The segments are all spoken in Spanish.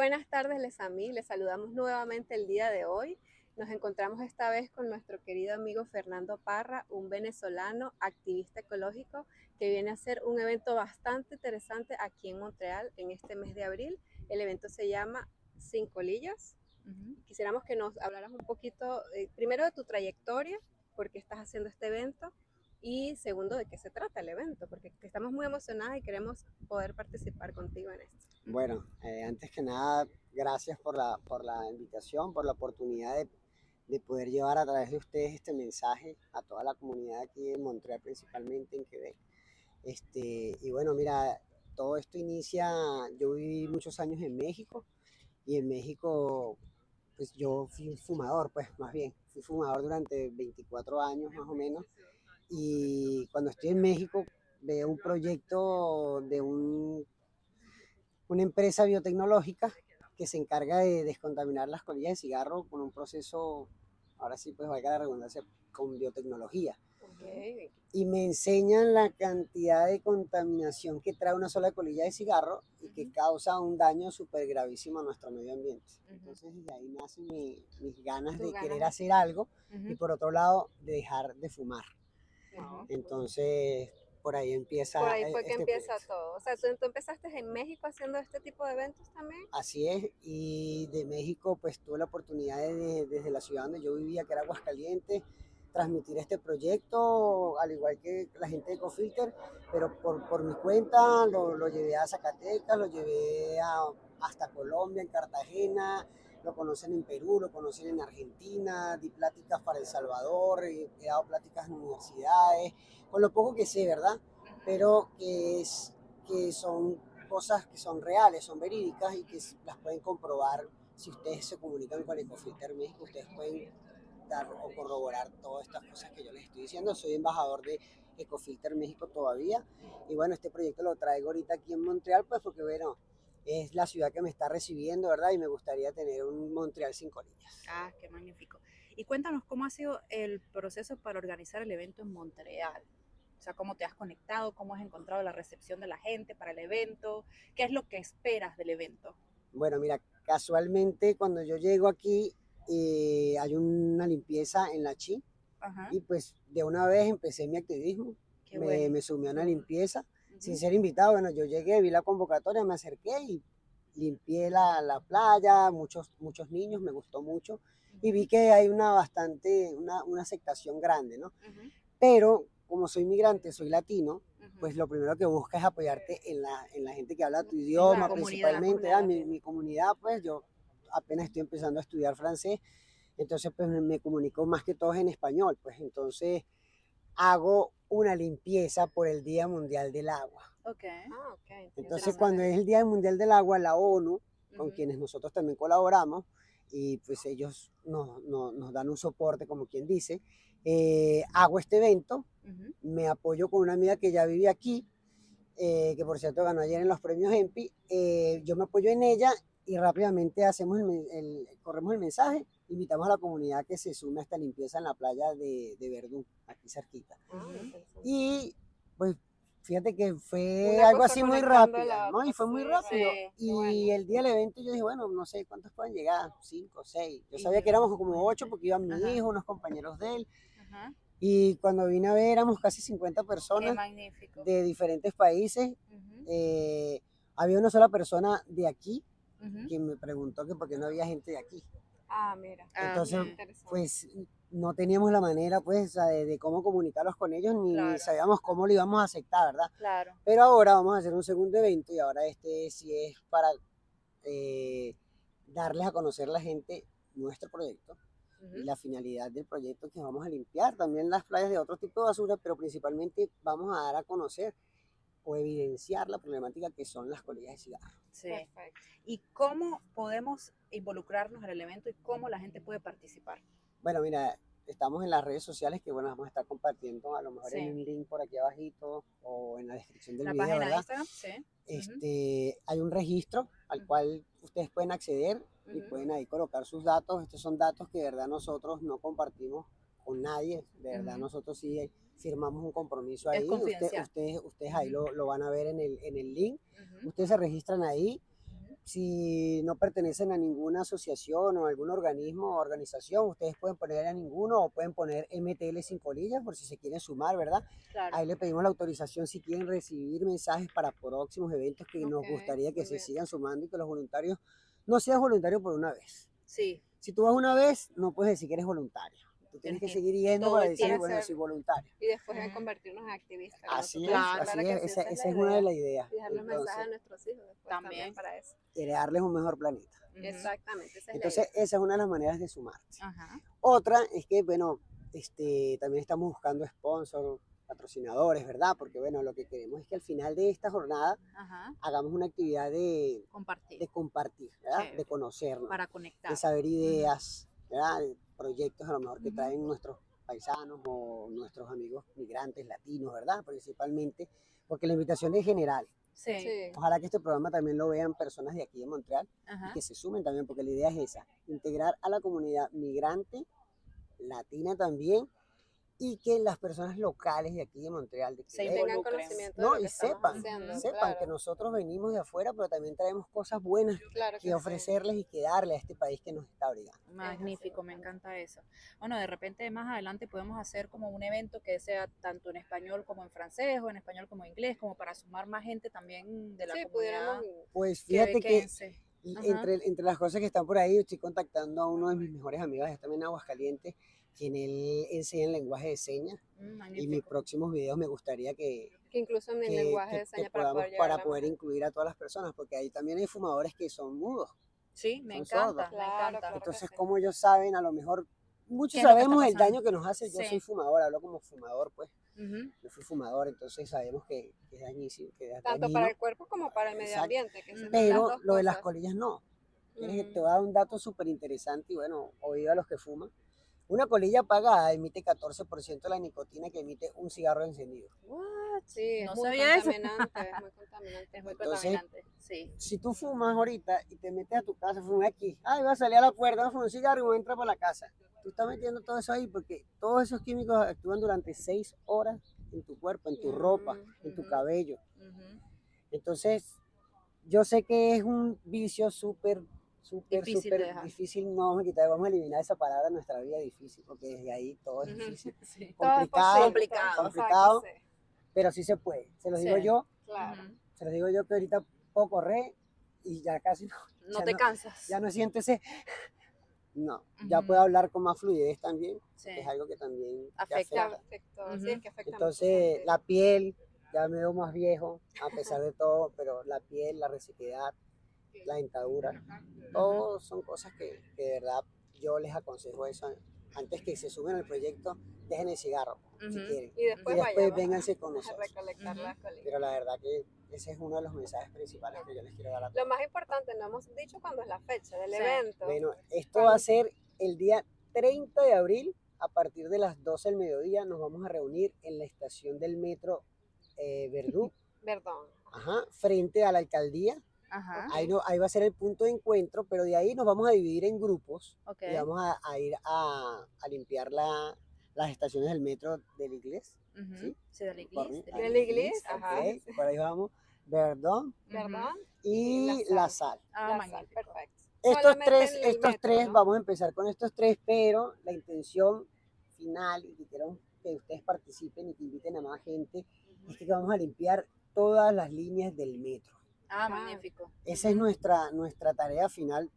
buenas tardes, les mí. Les saludamos nuevamente el día de hoy. Nos encontramos esta vez con nuestro querido amigo Fernando Parra, un venezolano activista ecológico que viene a hacer un evento bastante interesante aquí en Montreal en este mes de abril. El evento se llama Cinco Colillas. Quisiéramos que nos hablaras un poquito, eh, primero de tu trayectoria, por qué estás haciendo este evento, y segundo, de qué se trata el evento, porque estamos muy emocionadas y queremos poder participar contigo en esto. Bueno, eh, antes que nada, gracias por la, por la invitación, por la oportunidad de, de, poder llevar a través de ustedes este mensaje a toda la comunidad aquí en Montreal, principalmente en Quebec. Este, y bueno, mira, todo esto inicia, yo viví muchos años en México y en México, pues yo fui fumador, pues más bien, fui fumador durante 24 años más o menos y cuando estoy en México veo un proyecto de un, una empresa biotecnológica que se encarga de descontaminar las colillas de cigarro con un proceso, ahora sí pues valga la redundancia, con biotecnología. Y me enseñan la cantidad de contaminación que trae una sola colilla de cigarro y que causa un daño súper gravísimo a nuestro medio ambiente. Entonces, de ahí nacen mis ganas de querer hacer algo y por otro lado, de dejar de fumar. Entonces, por ahí empieza. Por ahí fue que este empieza todo. O sea, ¿tú, empezaste en México haciendo este tipo de eventos también. Así es, y de México, pues tuve la oportunidad de, desde la ciudad donde yo vivía, que era Aguascalientes, transmitir este proyecto, al igual que la gente de Ecofilter, pero por, por mi cuenta lo, lo, llevé a Zacatecas, lo llevé a, hasta Colombia, en Cartagena, lo conocen en Perú, lo conocen en Argentina, di pláticas para El Salvador, he, dado pláticas en universidades, con lo poco que sé, ¿verdad? Pero que, es, que son cosas que son reales, son verídicas y que las pueden comprobar si ustedes se comunican con Ecofilter México, ustedes pueden dar o corroborar todas estas cosas que yo les estoy diciendo. Soy embajador de Ecofilter México todavía y bueno, este proyecto lo traigo ahorita aquí en Montreal, pues porque bueno, es la ciudad que me está recibiendo, ¿verdad? Y me gustaría tener un Montreal sin colillas. Ah, qué magnífico. Y cuéntanos cómo ha sido el proceso para organizar el evento en Montreal. O sea, cómo te has conectado, cómo has encontrado la recepción de la gente para el evento, qué es lo que esperas del evento. Bueno, mira, casualmente cuando yo llego aquí eh, hay una limpieza en la Chi y pues de una vez empecé mi activismo, me, me sumí a una limpieza sin ser invitado. Bueno, yo llegué, vi la convocatoria, me acerqué y limpié la, la playa, muchos, muchos niños, me gustó mucho. Y vi que hay una bastante, una, una aceptación grande, ¿no? Pero como soy migrante, soy latino, pues lo primero que busca es apoyarte en la, en la gente que habla tu idioma, principalmente, ah, mi, mi, comunidad, pues yo apenas estoy empezando a estudiar francés, entonces pues me comunico más que todos en español, pues entonces hago una limpieza por el Día Mundial del Agua. Okay. Ah, okay. Entonces, cuando es el Día Mundial del Agua, la ONU, con quienes nosotros también colaboramos, y pues ellos nos, nos, nos dan un soporte, como quien dice, eh, hago este evento, me apoyo con una amiga que ya vive aquí, eh, que por cierto ganó ayer en los premios EMPI, eh, yo me apoyo en ella y rápidamente hacemos el, corremos el mensaje invitamos a la comunidad que se sume a esta limpieza en la playa de, de Verdún, aquí cerquita. Ah, y pues fíjate que fue algo así muy rápido, ¿no? Y fue muy rápido. y el día del evento yo dije, bueno, no sé cuántos pueden llegar, cinco, seis. Yo sabía que éramos como ocho porque iban mi hijo, unos compañeros de él. Y cuando vine a ver éramos casi 50 personas de diferentes países. Eh, había una sola persona de aquí que me preguntó que por qué no había gente de aquí. Ah, mira. Ah, Entonces, pues no teníamos la manera, pues, de, cómo comunicarlos con ellos, ni sabíamos cómo lo íbamos a aceptar, ¿verdad? Claro. Pero ahora vamos a hacer un segundo evento y ahora este sí es para eh, darles a conocer a la gente nuestro proyecto y la finalidad del proyecto que vamos a limpiar también las playas de otro tipo de basura, pero principalmente vamos a dar a conocer o evidenciar la problemática que son las colillas de cigarro. Sí. ¿Y cómo podemos involucrarnos en el evento y cómo la gente puede participar? Bueno, mira, estamos en las redes sociales que bueno, vamos a estar compartiendo a lo mejor en un link por aquí abajito o en la descripción del la video, página ¿verdad? De Instagram, sí. Este, hay un registro al cual ustedes pueden acceder y pueden ahí colocar sus datos. Estos son datos que de verdad nosotros no compartimos con nadie, de verdad nosotros sí firmamos un compromiso ahí. ustedes, ustedes ahí lo, lo, van a ver en el, en el link. Ustedes se registran ahí si no pertenecen a ninguna asociación o algún organismo o organización, ustedes pueden poner a ninguno o pueden poner MTL sin colillas por si se quieren sumar, ¿verdad? Claro. Ahí le pedimos la autorización si quieren recibir mensajes para próximos eventos que nos Ok, gustaría que se bien. sigan sumando y que los voluntarios no seas voluntario por una vez. Sí, Si tú vas una vez, no puedes decir que eres voluntario. Tú tienes que seguir yendo para decir, bueno, ser- soy voluntario. Y después Ujú. convertirnos en activistas. Así es, así es, esa, esa es una de las ideas. Y dejar los mensajes a nuestros hijos después también, También. para eso. darles un mejor planeta. Exactamente, esa es Entonces, esa es una de las maneras de sumarte. Ajá. Otra es que, bueno, este, también estamos buscando sponsors, patrocinadores, ¿verdad? Porque, bueno, lo que queremos es que al final de esta jornada Ajá. hagamos una actividad de, Compartir. de compartir, ¿verdad? Chévere. De conocernos, para conectar. de saber ideas, ¿verdad? Proyectos a lo mejor que traen nuestros paisanos o nuestros amigos migrantes latinos, ¿verdad? Principalmente, porque la invitación es general. Sí. Ojalá que este programa también lo vean personas de aquí de Montreal Ajá. y que se sumen también, porque la idea es esa, integrar a la comunidad migrante, latina también, y que las personas locales de aquí de Montreal, de Se Quebec, Tengan conocimiento de lo y sepan, haciendo, sepan claro, que nosotros venimos de afuera, pero también traemos cosas buenas claro que que sí. ofrecerles y que darle a este país que nos está abrigando. Magnífico, me encanta eso. Bueno, de repente más adelante podemos hacer como un evento que sea tanto en español como en francés o en español como en inglés, como para sumar más gente también de la Sí, comunidad. pudiéramos Pues fíjate que. Y Ajá. entre, entre las cosas que están por ahí, estoy contactando a uno de mis mejores amigos, está también en Aguascalientes, quien él enseña el lenguaje de señas, Mm, y mis próximos videos me gustaría que, que incluso en el que- lenguaje que- de señas para podamos poder para poder incluir a todas las personas, porque ahí también hay fumadores que son mudos. Sí, me son encanta, me Claro, claro. Entonces, sí. como ellos saben, a lo mejor muchos ¿Qué es lo que está sabemos el daño que nos hace. Yo Sí. soy fumador, hablo como fumador, pues. Yo fui fumador, entonces sabemos que, que es dañísimo, que es Tanto dañino, para el cuerpo como para el medio Exacto. ambiente. Que se Pero lo de las colillas no. ¿Quieres que Ujú. te voy a dar un dato súper interesante y bueno, oído a los que fuman. Una colilla apagada emite 14% de la nicotina que emite un cigarro encendido. What? Sí, es No muy sabía eso. contaminante, es muy contaminante. Es muy Entonces- contaminante. Sí. Si tú fumas ahorita y te metes a tu casa, fumas aquí, ay, va a salir a la puerta, va a fumar un cigarro y voy a entrar por la casa. Tú estás metiendo todo eso ahí porque todos esos químicos actúan durante 6 horas en tu cuerpo, en tu ropa, en tu cabello. Ujú. Entonces, yo sé que es un vicio súper, súper, súper difícil. No vamos a quitar, vamos a eliminar esa palabra de nuestra vida difícil, porque desde ahí todo es difícil. Sí. Complicado, complicado, todo es complicado. posible, Pero sí se puede. Se los digo Sí. yo, Claro. Se los digo yo que ahorita puedo correr y ya casi no, No Ya te no- cansas. ya no siento ese. No, ya puedo hablar con más fluidez también, Sí. que es algo que también Afecta. Ya afecta. afectó, Ujú. sí, es que afecta mucho Entonces, la piel, ya me veo más viejo, a pesar de todo, pero la piel, la resequedad, la dentadura, todo son cosas que, que de verdad yo les aconsejo eso. Antes que se suben al proyecto, dejen el cigarro, si quieren. Y Y después, después vayamos vénganse con a nosotros. Pero la verdad que ese es uno de los mensajes principales que yo les quiero dar a todos. Lo más importante, no hemos dicho cuándo es la fecha del Sí. evento. Bueno, esto va a ser el día 30 de abril, a partir de las 12 del mediodía, nos vamos a reunir en la estación del metro eh, Verdú, Perdón. ajá, frente a la alcaldía. Ajá. Ahí, no, ahí va a ser el punto de encuentro, pero de ahí nos vamos a dividir en grupos Ok. y vamos a, a ir a, a limpiar la- las estaciones del metro del inglés. Ujú. ¿sí? Sí, de la iglesia. Corre- de a la Del la Iglis, ajá. ok, Por ahí vamos, Verdón ¿Verdad? y la la sal. sal. Ah, La sal, perfecto. Estos Solamente tres, estos metro, tres, ¿no? vamos a empezar con estos tres, pero la intención final y que quiero que ustedes participen y que inviten a más gente es que vamos a limpiar todas las líneas del metro. Ah, Ah. magnífico. Esa es nuestra, nuestra tarea final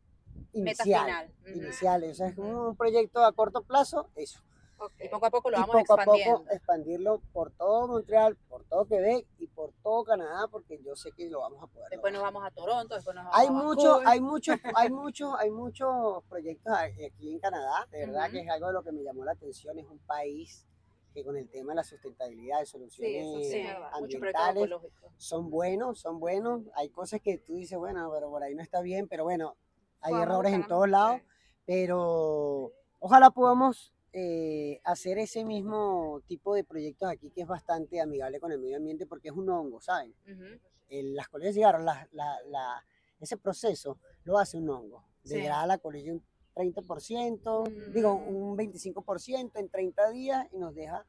Meta inicial. final. Ujú. Inicial, o sea, es un proyecto a corto plazo, eso. Ok. Y poco a poco lo y vamos poco a expandiendo. poco expandirlo por todo Montreal, por todo Quebec y por todo Canadá, porque yo sé que lo vamos a poder. Después nos lograr. vamos a Toronto, después nos vamos Hay a muchos, Vancouver. hay muchos, hay muchos, hay muchos proyectos a- aquí en Canadá, de verdad Ujú. que es algo de lo que me llamó la atención, es un país que con el tema de la sustentabilidad, de soluciones sí, Sí, mucho ambientales, son buenos, son buenos, hay cosas que tú dices, bueno, pero por ahí no está bien, pero bueno, hay errores en todos lados, pero ojalá podamos eh, hacer ese mismo tipo de proyectos aquí que es bastante amigable con el medio ambiente porque es un hongo, ¿saben? Ujú. el- las colillas de cigarro, la- la- la- ese proceso lo hace un hongo. Sí. Degrada la colilla un 30%, digo Mm. un 25% en 30 días y nos deja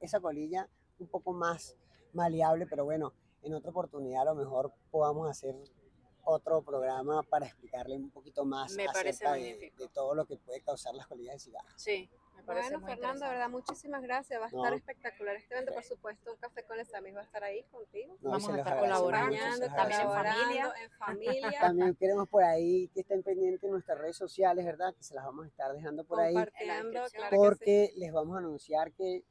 esa colilla un poco más maleable, pero bueno, en otra oportunidad a lo mejor podamos hacer otro programa para explicarle un poquito más Me acerca de, de todo lo que puede causar las colillas de cigarro. Sí, parece Bueno, muy Fernando, de verdad, muchísimas gracias. Va a estar espectacular este evento. Por supuesto, un café con los amigos va a estar ahí contigo. No, Vamos a estar colaborando, también en familia. en familia. También queremos por ahí que estén pendientes en nuestras redes sociales, ¿verdad? Que se las vamos a estar dejando por ahí. claro sí. porque les vamos a anunciar que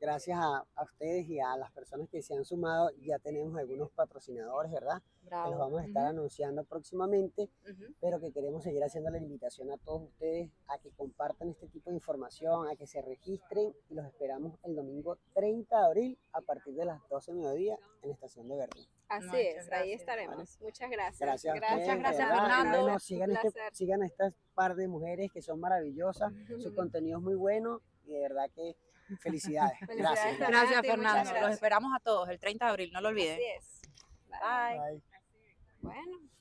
gracias a, a ustedes y a las personas que se han sumado, ya tenemos algunos patrocinadores, ¿verdad? Que los Bravo. vamos a estar anunciando próximamente, Ujú. pero que queremos seguir haciendo la invitación a todos ustedes a que compartan este tipo de información, a que se registren y los esperamos el domingo 30 de abril a partir de las 12 de mediodía en la estación de Berlín. Así Muchas es, ahí gracias. estaremos. Muchas gracias. Gracias, a Muchas ustedes, gracias, Fernando. bueno, sigan, este, sigan a estas par de mujeres que son maravillosas, su contenido es muy bueno y de verdad que felicidades. Felicidades, Gracias. Gracias, Muchas Fernando. Los gracias. esperamos a todos el 30 de abril, no lo olviden. Así es. Bye. Bye. Bueno,